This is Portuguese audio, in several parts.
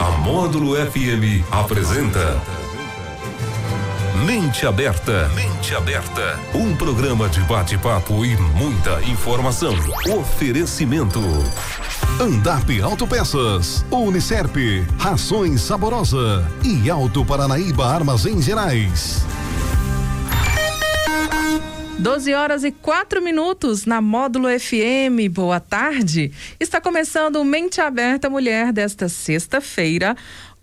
A Módulo FM apresenta Mente Aberta. Mente Aberta. Um programa de bate-papo e muita informação. Oferecimento. Andap Autopeças, Unicerp, Rações Saborosa e Alto Paranaíba Armazém Gerais. 12 horas e 4 minutos na Módulo FM. Boa tarde. Está começando o Mente Aberta Mulher desta sexta-feira.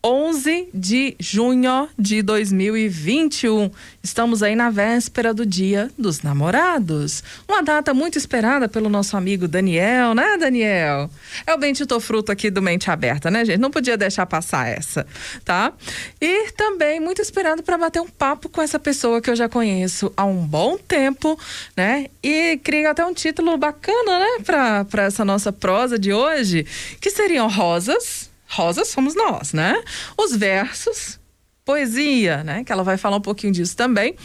11 de junho de 2021. Estamos aí na véspera do Dia dos Namorados. Uma data muito esperada pelo nosso amigo Daniel, né, Daniel? É o Bendito Fruto aqui do Mente Aberta, né, gente? Não podia deixar passar essa, tá? E também muito esperado para bater um papo com essa pessoa que eu já conheço há um bom tempo, né? E criei até um título bacana, né, para essa nossa prosa de hoje, que seriam Rosas Rosas somos nós, né? Os versos, poesia, né? Que ela vai falar um pouquinho disso também.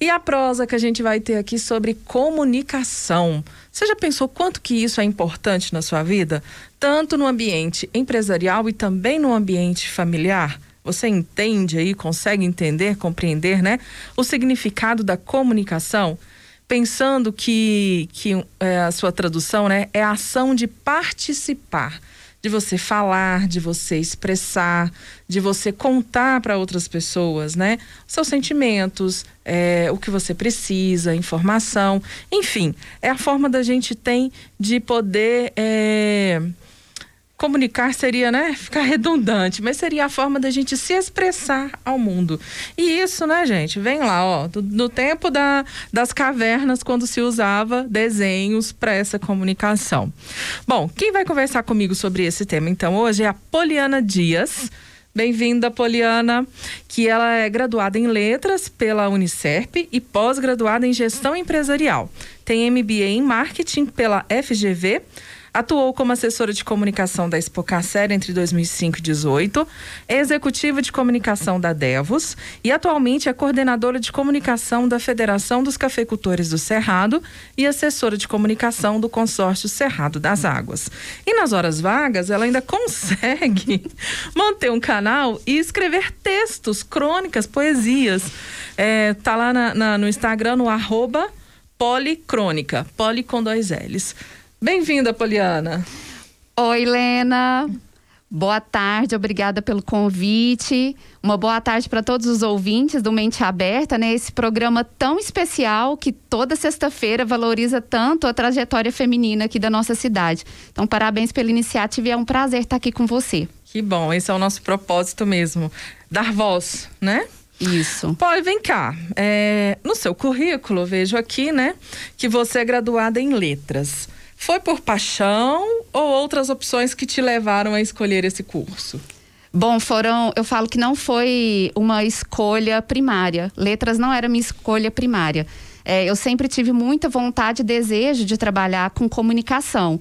E a prosa que a gente vai ter aqui sobre comunicação. Você já pensou quanto que isso é importante na sua vida? Tanto no ambiente empresarial e também no ambiente familiar? Você entende aí, consegue entender, compreender, né? O significado da comunicação? Pensando que, que é, a sua tradução né, é a ação de participar de você falar, de você expressar, de você contar para outras pessoas, né? Seus sentimentos, é, o que você precisa, informação, enfim, é a forma da gente tem de poder é, comunicar seria, né, ficar redundante, mas seria a forma da gente se expressar ao mundo. E isso, né, gente, vem lá, ó, do, no tempo da, das cavernas, quando se usava desenhos para essa comunicação. Bom, quem vai conversar comigo sobre esse tema, então, hoje é a Poliana Dias. Bem-vinda, Poliana, que ela é graduada em letras pela Unicerp e pós-graduada em gestão empresarial. Tem MBA em marketing pela FGV Atuou como assessora de comunicação da Expocacer entre 2005 e 2018, é executiva de comunicação da Devos e atualmente é coordenadora de comunicação da Federação dos Cafeicultores do Cerrado e assessora de comunicação do consórcio Cerrado das Águas. E nas horas vagas, ela ainda consegue manter um canal e escrever textos, crônicas, poesias. É, tá lá na, na, no Instagram, no arroba policrônica, poli com dois L's. Bem-vinda, Poliana. Oi, Helena. Boa tarde, obrigada pelo convite. Uma boa tarde para todos os ouvintes do Mente Aberta, né? Esse programa tão especial que toda sexta-feira valoriza tanto a trajetória feminina aqui da nossa cidade. Então, parabéns pela iniciativa e é um prazer estar aqui com você. Que bom, esse é o nosso propósito mesmo, dar voz, né? Isso. Pode, vem cá. É, no seu currículo, vejo aqui, né, que você é graduada em letras. Foi por paixão ou outras opções que te levaram a escolher esse curso? Bom, foram. Eu falo que não foi uma escolha primária. Letras não era minha escolha primária. É, eu sempre tive muita vontade e desejo de trabalhar com comunicação.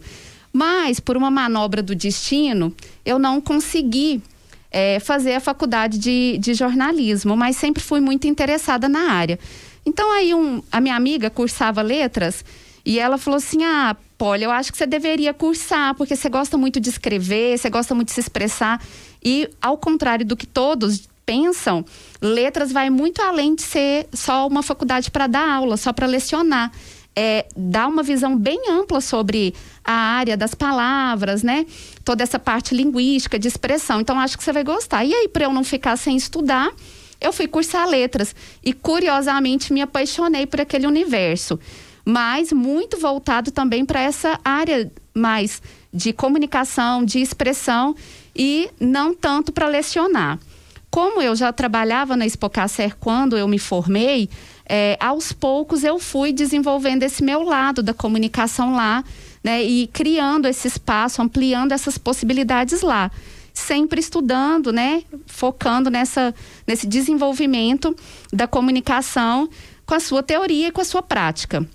Mas, por uma manobra do destino, eu não consegui é, fazer a faculdade de, de jornalismo, mas sempre fui muito interessada na área. Então, aí, um, a minha amiga cursava letras e ela falou assim: ah, Polly, eu acho que você deveria cursar, porque você gosta muito de escrever, você gosta muito de se expressar. E, ao contrário do que todos pensam, letras vai muito além de ser só uma faculdade para dar aula, só para lecionar. É, dá uma visão bem ampla sobre a área das palavras, né? Toda essa parte linguística, de expressão. Então, acho que você vai gostar. E aí, para eu não ficar sem estudar, eu fui cursar letras. E, curiosamente, me apaixonei por aquele universo mas muito voltado também para essa área mais de comunicação, de expressão e não tanto para lecionar. Como eu já trabalhava na Expocacer quando eu me formei, é, aos poucos eu fui desenvolvendo esse meu lado da comunicação lá, né, e criando esse espaço, ampliando essas possibilidades lá sempre estudando, né, focando nessa, nesse desenvolvimento da comunicação com a sua teoria e com a sua prática.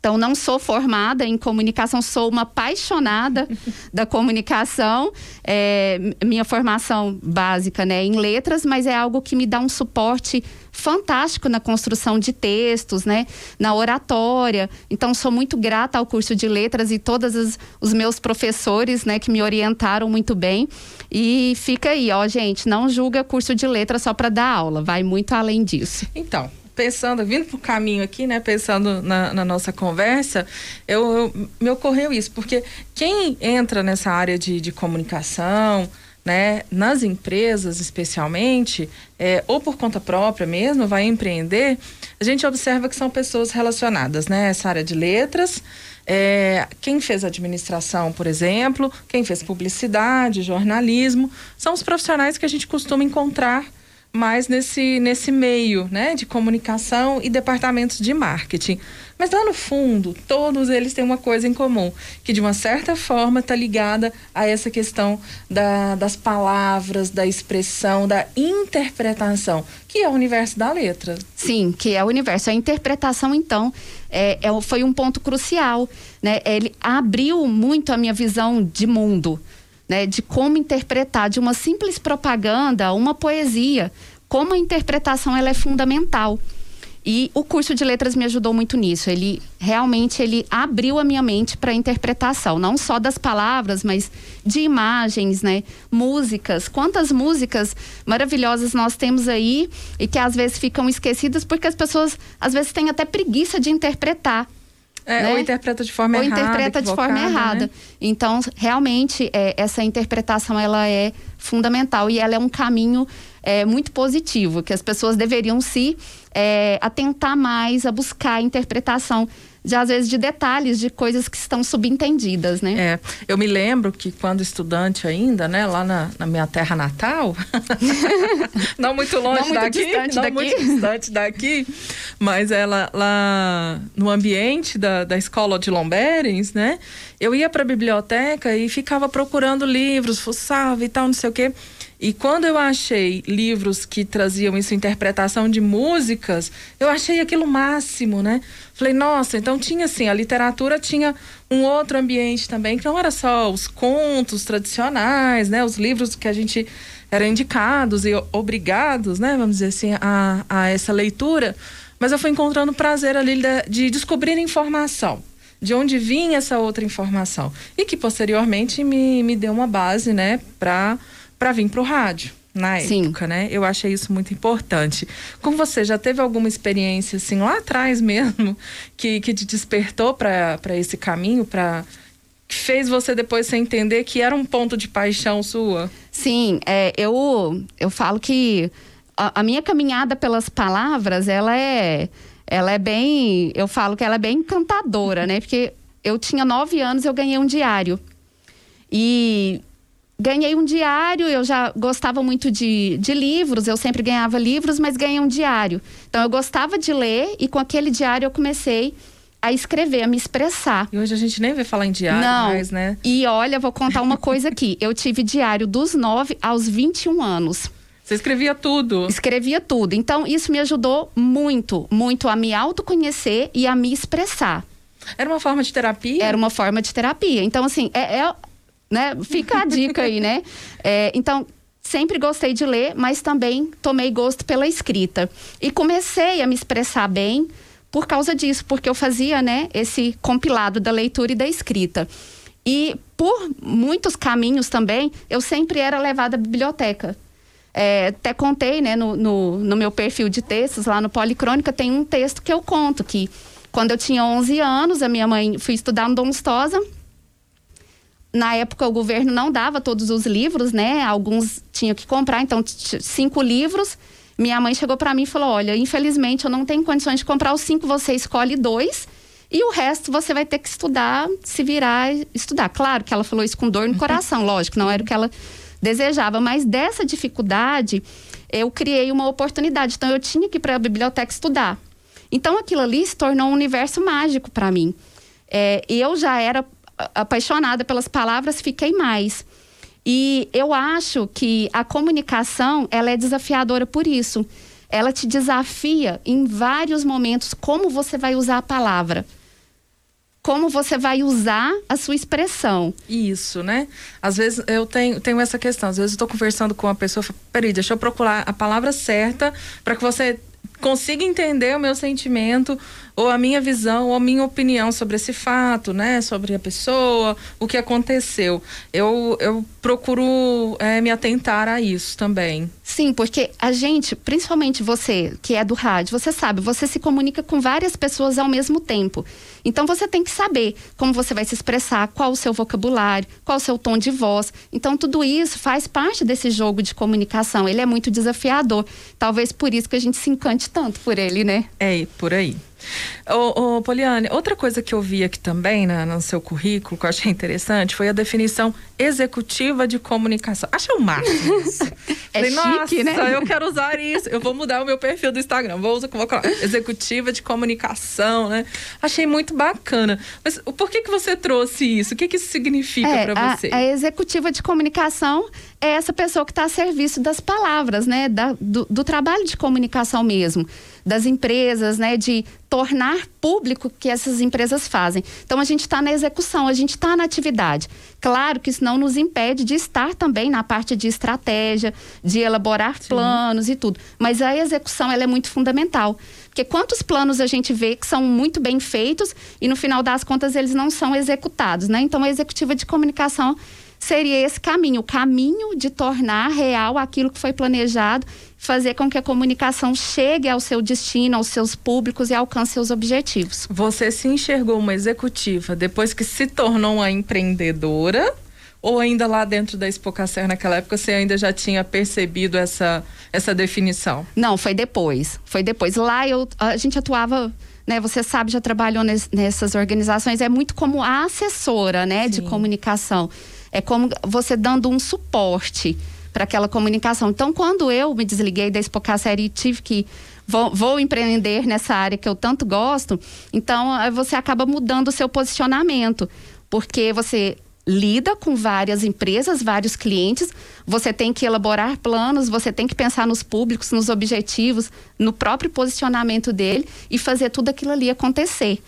Então, não sou formada em comunicação, sou uma apaixonada da comunicação. É, minha formação básica né, em letras, mas é algo que me dá um suporte fantástico na construção de textos, né, na oratória. Então, sou muito grata ao curso de letras e todos os, os meus professores né, que me orientaram muito bem. E fica aí, ó, gente, não julga curso de letras só para dar aula, vai muito além disso. Então, pensando, vindo para o caminho aqui, né, pensando na, na nossa conversa, eu, eu, me ocorreu isso, porque quem entra nessa área de, de comunicação, né, nas empresas especialmente, é, ou por conta própria mesmo, vai empreender, a gente observa que são pessoas relacionadas, né, essa área de letras, é, quem fez administração, por exemplo, quem fez publicidade, jornalismo, são os profissionais que a gente costuma encontrar mais nesse, nesse meio né, de comunicação e departamentos de marketing. Mas lá no fundo, todos eles têm uma coisa em comum, que de uma certa forma está ligada a essa questão da, das palavras, da expressão, da interpretação, que é o universo da letra. Sim, que é o universo. A interpretação, então, é, é, foi um ponto crucial. Né? Ele abriu muito a minha visão de mundo né, de como interpretar de uma simples propaganda uma poesia, como a interpretação ela é fundamental. E o curso de letras me ajudou muito nisso. Ele realmente ele abriu a minha mente para a interpretação, não só das palavras, mas de imagens, né? Músicas. Quantas músicas maravilhosas nós temos aí e que às vezes ficam esquecidas porque as pessoas às vezes têm até preguiça de interpretar. É, né? Ou interpreta de forma ou errada. Ou interpreta de forma errada. Né? Então, realmente, é, essa interpretação ela é fundamental e ela é um caminho é, muito positivo, que as pessoas deveriam se é, atentar mais a buscar a interpretação de às vezes de detalhes de coisas que estão subentendidas, né? É, eu me lembro que quando estudante ainda, né, lá na, na minha terra natal, não muito longe não muito daqui, distante não daqui. muito distante daqui, mas ela lá no ambiente da, da escola de Lomberens, né? Eu ia para a biblioteca e ficava procurando livros, fuçava e tal, não sei o quê. E quando eu achei livros que traziam isso, interpretação de músicas, eu achei aquilo máximo, né? Falei, nossa, então tinha assim, a literatura tinha um outro ambiente também, que não era só os contos tradicionais, né? Os livros que a gente era indicados e obrigados, né? Vamos dizer assim, a, a essa leitura. Mas eu fui encontrando prazer ali de, de descobrir informação de onde vinha essa outra informação e que posteriormente me, me deu uma base, né, para para vir para o rádio na Sim. época, né? Eu achei isso muito importante. Com você, já teve alguma experiência assim lá atrás mesmo que, que te despertou para esse caminho, para que fez você depois você entender que era um ponto de paixão sua? Sim, é, eu eu falo que a, a minha caminhada pelas palavras, ela é ela é bem, eu falo que ela é bem encantadora, né? Porque eu tinha nove anos, eu ganhei um diário. E ganhei um diário, eu já gostava muito de, de livros, eu sempre ganhava livros, mas ganhei um diário. Então eu gostava de ler e com aquele diário eu comecei a escrever, a me expressar. E hoje a gente nem vê falar em diário Não. mais, né? E olha, vou contar uma coisa aqui. Eu tive diário dos 9 aos 21 anos. Você escrevia tudo? Escrevia tudo. Então, isso me ajudou muito, muito a me autoconhecer e a me expressar. Era uma forma de terapia? Era uma forma de terapia. Então, assim, é, é né? Fica a dica aí, né? É, então, sempre gostei de ler, mas também tomei gosto pela escrita. E comecei a me expressar bem por causa disso, porque eu fazia, né, esse compilado da leitura e da escrita. E por muitos caminhos também, eu sempre era levada à biblioteca. É, até contei, né, no, no, no, meu perfil de textos, lá no Policrônica, tem um texto que eu conto que quando eu tinha 11 anos, a minha mãe fui estudar no Dom Lustosa, na época o governo não dava todos os livros, né? Alguns tinham que comprar, então cinco livros. Minha mãe chegou para mim e falou: "Olha, infelizmente eu não tenho condições de comprar os cinco, você escolhe dois e o resto você vai ter que estudar, se virar, estudar". Claro que ela falou isso com dor no coração, lógico, não era o que ela desejava, mas dessa dificuldade eu criei uma oportunidade, então eu tinha que ir para a biblioteca estudar. Então aquilo ali se tornou um universo mágico para mim. É, eu já era apaixonada pelas palavras, fiquei mais. E eu acho que a comunicação, ela é desafiadora por isso. Ela te desafia em vários momentos como você vai usar a palavra. como você vai usar a sua expressão. Isso, né? Às vezes eu tenho, tenho essa questão, às vezes eu estou conversando com uma pessoa, peraí, deixa eu procurar a palavra certa para que você consiga entender o meu sentimento ou a minha visão ou a minha opinião sobre esse fato, né? Sobre a pessoa, o que aconteceu. Eu, eu procuro é, me atentar a isso também. Sim, porque a gente, principalmente você que é do rádio, você sabe, você se comunica com várias pessoas ao mesmo tempo. Então você tem que saber como você vai se expressar, qual o seu vocabulário, qual o seu tom de voz. Então tudo isso faz parte desse jogo de comunicação. Ele é muito desafiador. Talvez por isso que a gente se encante tanto por ele, né? É, por aí. Ô, ô, Poliane, outra coisa que eu vi aqui também na, no seu currículo, que eu achei interessante, foi a definição executiva de comunicação. Achei o máximo isso. é Falei, chique, Nossa, né? eu quero usar isso. Eu vou mudar o meu perfil do Instagram. Vou usar vou colocar, executiva de comunicação, né? Achei muito bacana. Mas por que, que você trouxe isso? O que, que isso significa é, para você? A, a executiva de comunicação é essa pessoa que está a serviço das palavras, né? Da, do, do trabalho de comunicação mesmo das empresas, né, de tornar público o que essas empresas fazem. Então a gente está na execução, a gente está na atividade. Claro que isso não nos impede de estar também na parte de estratégia, de elaborar Sim. planos e tudo. Mas a execução ela é muito fundamental. Porque quantos planos a gente vê que são muito bem feitos e no final das contas eles não são executados, né? Então a executiva de comunicação seria esse caminho, o caminho de tornar real aquilo que foi planejado, fazer com que a comunicação chegue ao seu destino, aos seus públicos e alcance seus objetivos. Você se enxergou uma executiva depois que se tornou uma empreendedora? Ou ainda lá dentro da Expocacer, naquela época, você ainda já tinha percebido essa, essa definição? Não, foi depois. Foi depois. Lá eu, a gente atuava né, você sabe, já trabalhou nessas organizações, é muito como a assessora, né, Sim. de comunicação. É como você dando um suporte para aquela comunicação. Então, quando eu me desliguei da Expocacer e tive que Vou, vou, empreender nessa área que eu tanto gosto, então você acaba mudando o seu posicionamento, porque você lida com várias empresas, vários clientes, você tem que elaborar planos, você tem que pensar nos públicos, nos objetivos, no próprio posicionamento dele e fazer tudo aquilo ali acontecer.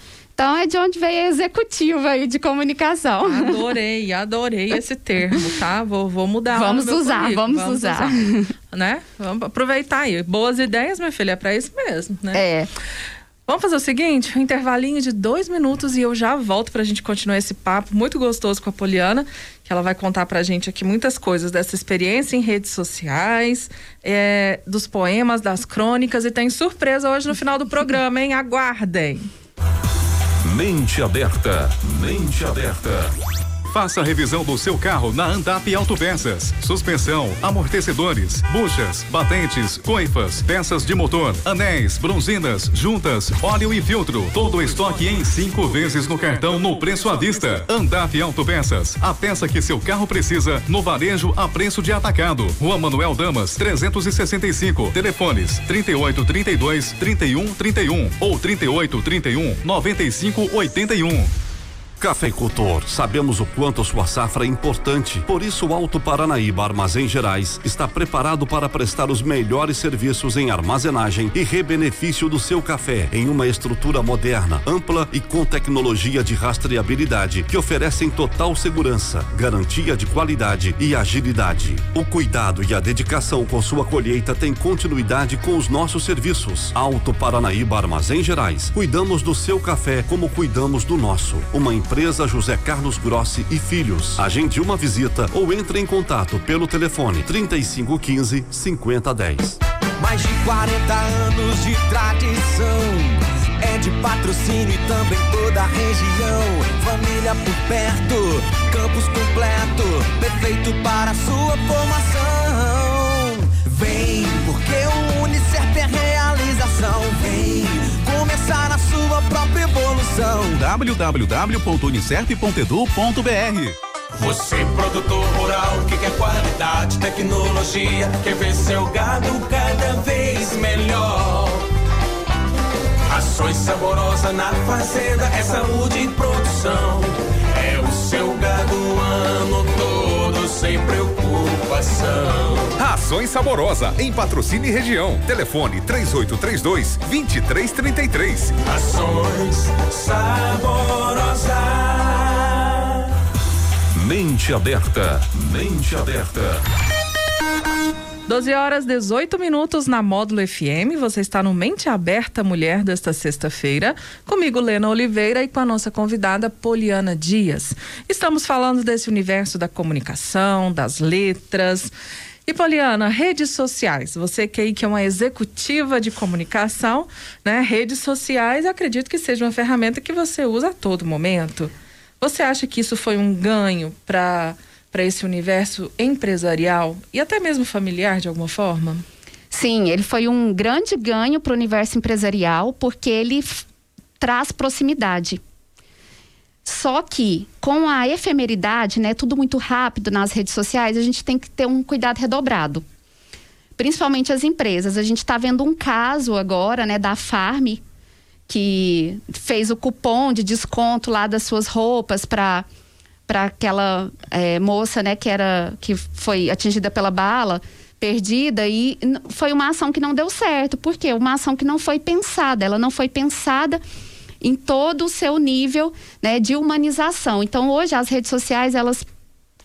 Então é de onde veio a executiva aí de comunicação. Adorei, adorei esse termo, tá? Vou, vou mudar. Vamos usar, vamos, vamos, usar. usar. né? Vamos aproveitar aí. Boas ideias, minha filha, é para isso mesmo, né? É. Vamos fazer o seguinte, um intervalinho de dois minutos e eu já volto para a gente continuar esse papo muito gostoso com a Poliana, que ela vai contar para a gente aqui muitas coisas dessa experiência em redes sociais, é, dos poemas, das crônicas e tem surpresa hoje no final do programa, hein? Aguardem! Mente aberta, mente aberta. Faça a revisão do seu carro na Andap Autopeças. Suspensão, amortecedores, buchas, batentes, coifas, peças de motor, anéis, bronzinas, juntas, óleo e filtro. Todo o estoque em cinco vezes no cartão no preço à vista. Andap Autopeças. A peça que seu carro precisa no varejo a preço de atacado. Rua Manuel Damas, 365. Telefones 38 32 31 31 ou 38 31 95 81. Cafeicultor, sabemos o quanto sua safra é importante. Por isso, o Alto Paranaíba Armazém Gerais está preparado para prestar os melhores serviços em armazenagem e rebenefício do seu café em uma estrutura moderna, ampla e com tecnologia de rastreabilidade que oferecem total segurança, garantia de qualidade e agilidade. O cuidado e a dedicação com sua colheita têm continuidade com os nossos serviços. Alto Paranaíba Armazém Gerais. Cuidamos do seu café como cuidamos do nosso. Uma empresa José Carlos Grossi e Filhos. Agende uma visita ou entre em contato pelo telefone 3515 5010. Mais de 40 anos de tradição. É de patrocínio e também toda a região. Família por perto, campus completo, perfeito para sua formação. Vem, porque o Unicef é realização. Vem começar a sua própria evolução. www.unicef.edu.br você, produtor rural, que quer qualidade, tecnologia, quer ver seu gado cada vez melhor. Ações saborosas na fazenda, é saúde e produção. É o seu gado ano todo, sem preocupação Ações Saborosa, em patrocínio e região. Telefone 3832 2333. Ações Saborosa. Mente aberta, mente aberta. 12 horas 18 minutos na Módulo FM. Você está no Mente Aberta Mulher desta sexta-feira. Comigo, Lena Oliveira, e com a nossa convidada, Poliana Dias. Estamos falando desse universo da comunicação, das letras. E Poliana, redes sociais. Você que que é uma executiva de comunicação, né? Redes sociais, acredito que seja uma ferramenta que você usa a todo momento. Você acha que isso foi um ganho para para esse universo empresarial e até mesmo familiar de alguma forma? Sim, ele foi um grande ganho para o universo empresarial porque ele traz proximidade. Só que com a efemeridade, né, tudo muito rápido nas redes sociais, a gente tem que ter um cuidado redobrado. Principalmente as empresas. A gente está vendo um caso agora, né, da Farm que fez o cupom de desconto lá das suas roupas para para aquela é, moça, né, que era que foi atingida pela bala perdida e foi uma ação que não deu certo. Por quê? Uma ação que não foi pensada. Ela não foi pensada em todo o seu nível né, de humanização. Então, hoje, as redes sociais, elas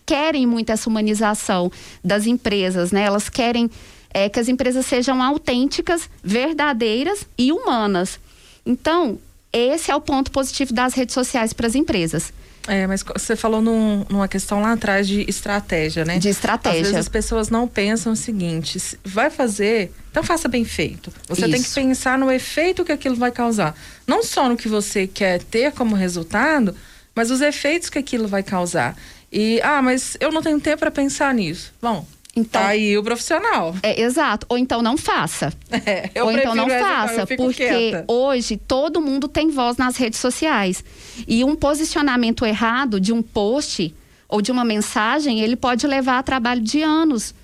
querem muito essa humanização das empresas, né? Elas querem é, que as empresas sejam autênticas, verdadeiras e humanas. Então, esse é o ponto positivo das redes sociais para as empresas. É, mas você falou num, numa questão lá atrás de estratégia, né? De estratégia. Às vezes as pessoas não pensam o seguinte: vai fazer, então faça bem feito. Você Isso. tem que pensar no efeito que aquilo vai causar. Não só no que você quer ter como resultado, mas os efeitos que aquilo vai causar. E, ah, mas eu não tenho tempo para pensar nisso. Bom, então, tá aí o profissional. É, exato. Ou então não faça. É, Ou então não faça. porque quieta. hoje todo mundo tem voz nas redes sociais. E um posicionamento errado de um post ou de uma mensagem, ele pode levar a trabalho de anos.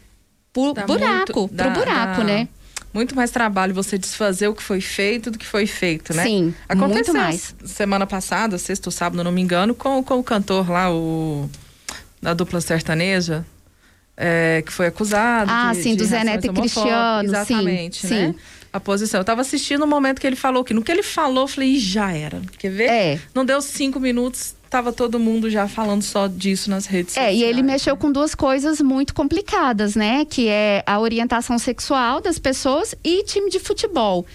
Por dá buraco, muito, pro dá, buraco, dá. né? Muito mais trabalho você desfazer o que foi feito do que foi feito, né? Sim, Aconteceu muito mais. Semana passada, sexta ou sábado, não me engano, com, com o cantor lá, o da dupla sertaneja, é, que foi acusado. Ah, de, sim, de do Zé Neto e Cristiano. Exatamente, sim, né? Sim. A posição. Eu estava assistindo o momento que ele falou que no que ele falou, eu falei, já era. Quer ver? É. Não deu cinco minutos, estava todo mundo já falando só disso nas redes é, sociais. É, e ele mexeu com duas coisas muito complicadas, né? Que é a orientação sexual das pessoas e time de futebol.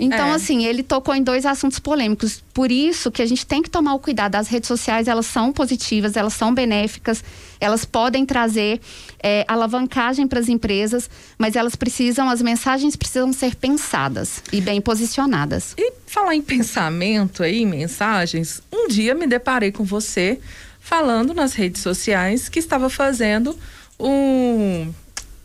Então, é. assim, ele tocou em dois assuntos polêmicos. Por isso que a gente tem que tomar o cuidado. As redes sociais, elas são positivas, elas são benéficas, elas podem trazer é, alavancagem para as empresas, mas elas precisam, as mensagens precisam ser pensadas e bem posicionadas. E falar em pensamento aí, mensagens, um dia me deparei com você falando nas redes sociais que estava fazendo um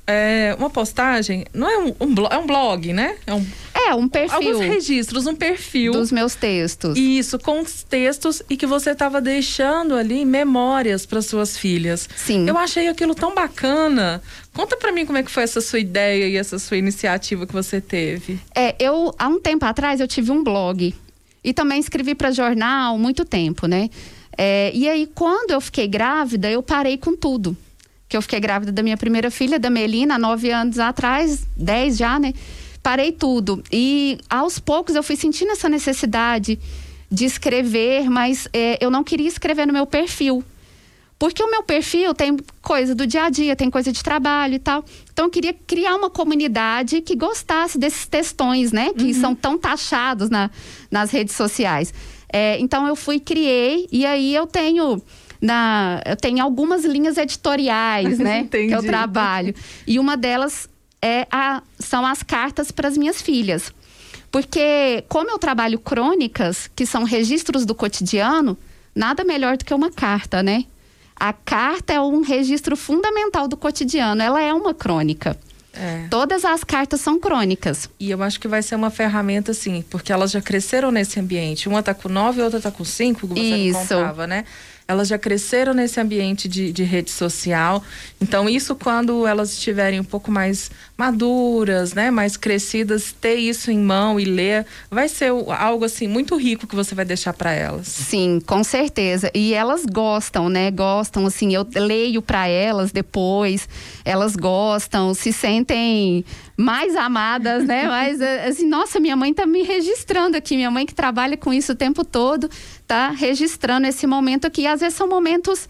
é, uma postagem, não é um, um, é um blog, né? É um, é um perfil. Alguns registros, um perfil. Dos meus textos. Isso, com os textos e que você estava deixando ali memórias para suas filhas. Sim. Eu achei aquilo tão bacana. Conta para mim como é que foi essa sua ideia e essa sua iniciativa que você teve. É, eu, há um tempo atrás, eu tive um blog. E também escrevi para jornal muito tempo, né? É, e aí, quando eu fiquei grávida, eu parei com tudo que eu fiquei grávida da minha primeira filha, da Melina, nove anos atrás, dez já, né? Parei tudo. E aos poucos eu fui sentindo essa necessidade de escrever, mas é, eu não queria escrever no meu perfil. Porque o meu perfil tem coisa do dia a dia, tem coisa de trabalho e tal. Então eu queria criar uma comunidade que gostasse desses textões, né? Que uhum. são tão taxados na, nas redes sociais. É, então eu fui, criei, e aí eu tenho na, eu tenho algumas linhas editoriais, né? que eu trabalho. E uma delas é a, são as cartas para as minhas filhas. Porque, como eu trabalho crônicas, que são registros do cotidiano, nada melhor do que uma carta, né? A carta é um registro fundamental do cotidiano, ela é uma crônica. É. Todas as cartas são crônicas. E eu acho que vai ser uma ferramenta, assim, porque elas já cresceram nesse ambiente. Uma tá com nove, outra tá com cinco, como você Isso. contava, né? Elas já cresceram nesse ambiente de, de rede social. Então, isso quando elas estiverem um pouco mais maduras, né, mais crescidas, ter isso em mão e ler, vai ser algo assim muito rico que você vai deixar para elas. Sim, com certeza. E elas gostam, né? Gostam assim, eu leio para elas depois, elas gostam, se sentem mais amadas, né? Mas assim, nossa, minha mãe tá me registrando aqui, minha mãe que trabalha com isso o tempo todo, tá registrando esse momento aqui. Às vezes são momentos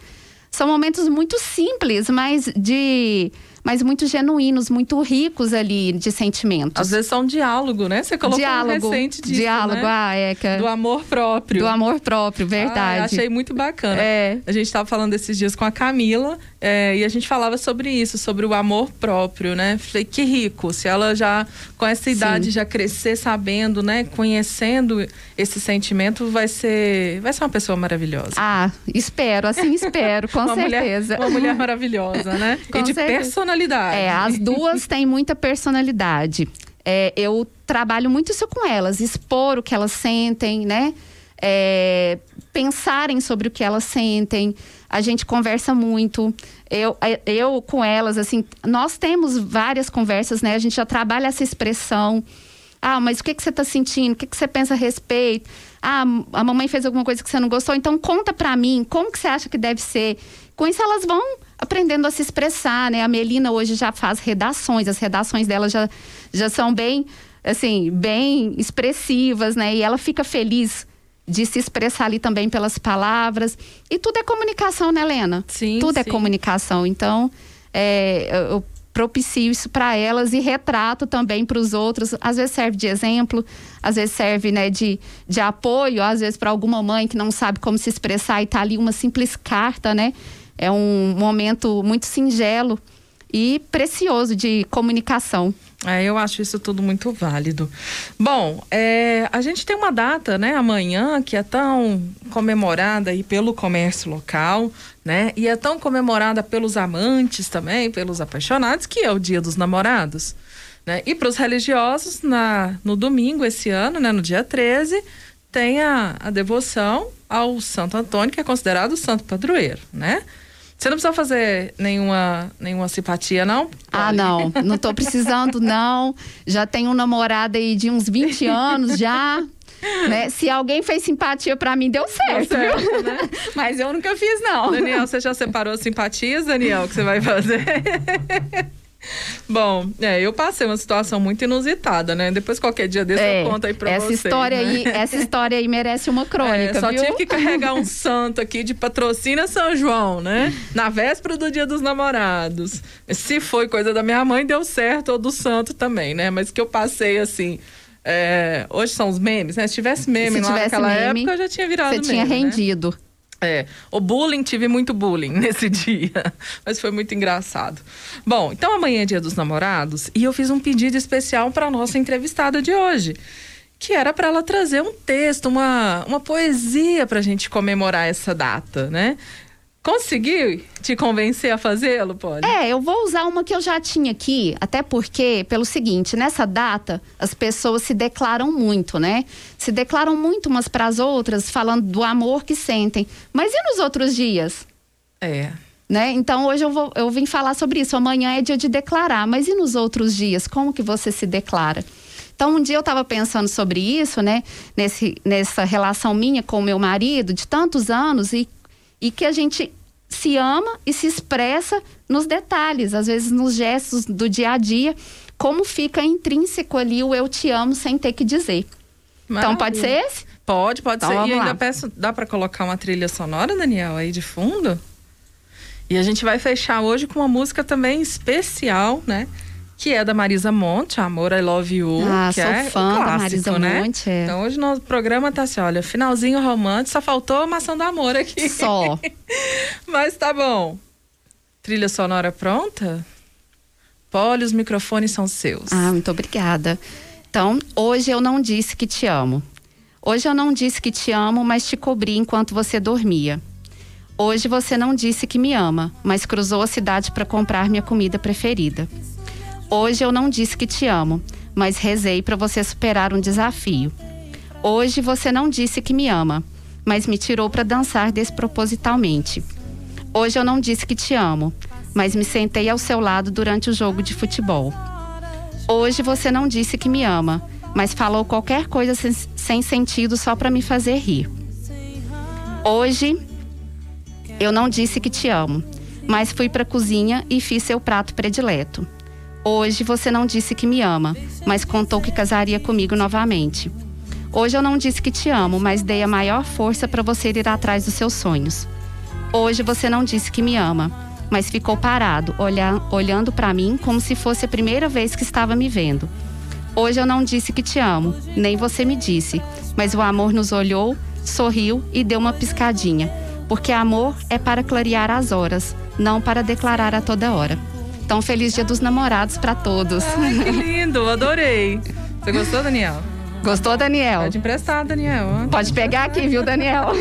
são momentos muito simples, mas de mas muito genuínos, muito ricos ali de sentimentos. Às vezes são diálogo, né? Você colocou diálogo, um recente disso, Diálogo, né? ah, é que... Do amor próprio. Do amor próprio, verdade. Ah, achei muito bacana. É. A gente estava falando esses dias com a Camila é, e a gente falava sobre isso, sobre o amor próprio, né? Falei, que rico, se ela já, com essa idade, Sim. já crescer sabendo, né? Conhecendo esse sentimento, vai ser, vai ser uma pessoa maravilhosa. Ah, espero, assim espero, com uma certeza. Mulher, uma mulher maravilhosa, né? e de certeza. personalidade personalidade. É, as duas têm muita personalidade. É, eu trabalho muito isso com elas, expor o que elas sentem, né? É, pensarem sobre o que elas sentem. A gente conversa muito. Eu, eu com elas, assim, nós temos várias conversas, né? A gente já trabalha essa expressão. Ah, mas o que, que você está sentindo? O que, que você pensa a respeito? Ah, a mamãe fez alguma coisa que você não gostou, então conta para mim, como que você acha que deve ser? Com isso elas vão aprendendo a se expressar, né? A Melina hoje já faz redações, as redações dela já, já são bem, assim, bem expressivas, né? E ela fica feliz de se expressar ali também pelas palavras. E tudo é comunicação, né, Helena? Sim. Tudo é sim. é comunicação. Então, é, eu propicio isso para elas e retrato também para os outros. Às vezes serve de exemplo, às vezes serve né, de, de apoio, às vezes para alguma mãe que não sabe como se expressar e tá ali uma simples carta, né? É um momento muito singelo e precioso de comunicação. É, eu acho isso tudo muito válido. Bom, é, a gente tem uma data, né, amanhã, que é tão comemorada aí pelo comércio local, né, e é tão comemorada pelos amantes também, pelos apaixonados, que é o Dia dos Namorados. Né? E para os religiosos, na, no domingo esse ano, né, no dia 13, tem a, a devoção ao Santo Antônio, que é considerado o santo padroeiro, né? Você não precisa fazer nenhuma, nenhuma simpatia, não? Ah, não. Não tô precisando, não. Já tenho um namorado aí de uns 20 anos já. Né? Se alguém fez simpatia para mim, deu certo. Deu certo né? Mas eu nunca fiz, não. Daniel, você já separou simpatias, Daniel, que você vai fazer? Bom, é, eu passei uma situação muito inusitada, né? Depois qualquer dia desse é, eu conto aí pra essa vocês. História né? aí, essa história aí merece uma crônica, é, só viu? tive que carregar um santo aqui de patrocínio São João, né? Na véspera do dia dos namorados. Se foi coisa da minha mãe, deu certo, ou do santo também, né? Mas que eu passei assim... É, hoje são os memes, né? Se tivesse meme Se tivesse naquela meme, época, eu já tinha virado Você meme, tinha né? É, o bullying, tive muito bullying nesse dia, mas foi muito engraçado. Bom, então amanhã é dia dos namorados e eu fiz um pedido especial para nossa entrevistada de hoje, que era para ela trazer um texto, uma, uma poesia para a gente comemorar essa data, né? Conseguiu te convencer a fazê-lo, pode? É, eu vou usar uma que eu já tinha aqui, até porque, pelo seguinte, nessa data, as pessoas se declaram muito, né? Se declaram muito umas para as outras, falando do amor que sentem. Mas e nos outros dias? É. Né? Então hoje eu, vou, eu vim falar sobre isso. Amanhã é dia de declarar, mas e nos outros dias? Como que você se declara? Então, um dia eu estava pensando sobre isso, né? Nesse, nessa relação minha com o meu marido de tantos anos e e que a gente se ama e se expressa nos detalhes, às vezes nos gestos do dia a dia, como fica intrínseco ali o eu te amo sem ter que dizer. Maravilha. Então pode ser esse? Pode, pode então, ser. E ainda lá. peço, dá para colocar uma trilha sonora, Daniel, aí de fundo? E a gente vai fechar hoje com uma música também especial, né? Que é da Marisa Monte, Amor I Love You. Ah, que sou é fã clássico, da Marisa né? Monte. É. Então hoje no programa tá assim, olha, finalzinho romântico, só faltou a maçã do amor aqui. Só. Mas tá bom. Trilha sonora pronta? Poli, os microfones são seus. Ah, muito obrigada. Então, hoje eu não disse que te amo. Hoje eu não disse que te amo, mas te cobri enquanto você dormia. Hoje você não disse que me ama, mas cruzou a cidade para comprar minha comida preferida. Hoje eu não disse que te amo, mas rezei para você superar um desafio. Hoje você não disse que me ama, mas me tirou para dançar despropositalmente. Hoje eu não disse que te amo, mas me sentei ao seu lado durante o jogo de futebol. Hoje você não disse que me ama, mas falou qualquer coisa sem, sem sentido só para me fazer rir. Hoje eu não disse que te amo, mas fui para a cozinha e fiz seu prato predileto. Hoje você não disse que me ama, mas contou que casaria comigo novamente. Hoje eu não disse que te amo, mas dei a maior força para você ir atrás dos seus sonhos. Hoje você não disse que me ama, mas ficou parado, olha, olhando para mim como se fosse a primeira vez que estava me vendo. Hoje eu não disse que te amo, nem você me disse, mas o amor nos olhou, sorriu e deu uma piscadinha, porque amor é para clarear as horas, não para declarar a toda hora. Então, feliz Dia dos Namorados para todos. Ai, que lindo, adorei. Você gostou, Daniel? Gostou, Daniel? Pode emprestar, Daniel. Pode pegar aqui, viu, Daniel?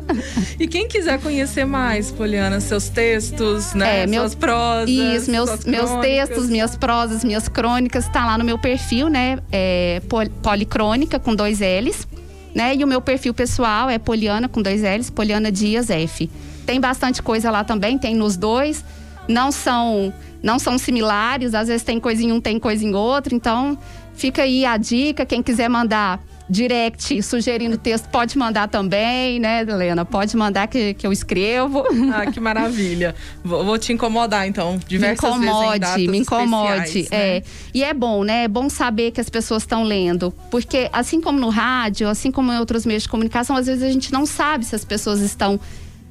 e quem quiser conhecer mais, Poliana, seus textos, né? É, meus, suas prosas. Isso, meus, meus textos, minhas prosas, minhas crônicas, tá lá no meu perfil, né? É Policrônica com dois L's. Né? E o meu perfil pessoal é Poliana com dois L's, Poliana Dias F. Tem bastante coisa lá também, tem nos dois. Não são não são similares, às vezes tem coisa em um, tem coisa em outro. Então, fica aí a dica. Quem quiser mandar direct sugerindo texto, pode mandar também, né, Helena? Pode mandar que, que eu escrevo. Ah, que maravilha. Vou, vou te incomodar, então, diversas me incomode, Me incomode, né? é. E é bom, né? É bom saber que as pessoas estão lendo. Porque, assim como no rádio, assim como em outros meios de comunicação, às vezes a gente não sabe se as pessoas estão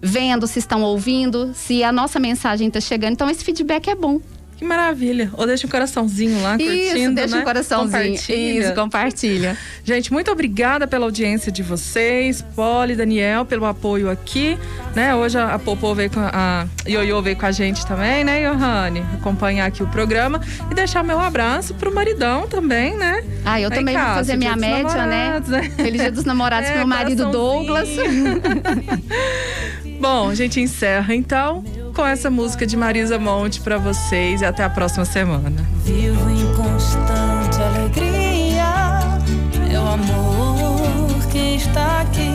vendo, se estão ouvindo, se a nossa mensagem está chegando. Então, esse feedback é bom. Que maravilha. Ou deixa um coraçãozinho lá, curtindo, Isso, deixa né? um coraçãozinho. Compartilha. Isso, compartilha. Gente, muito obrigada pela audiência de vocês, Poli Daniel, pelo apoio aqui, né? Hoje a Popô veio com a, a Ioiô veio com a gente também, né, Johanne? Acompanhar aqui o programa e deixar meu abraço pro maridão também, né? Ah, eu Aí, também Cássio, vou fazer minha média, né? né? Feliz dia dos namorados É, pro meu marido Douglas. Bom, a gente encerra então com essa música de Marisa Monte para vocês e até a próxima semana. Vivo em constante alegria, meu amor que está aqui.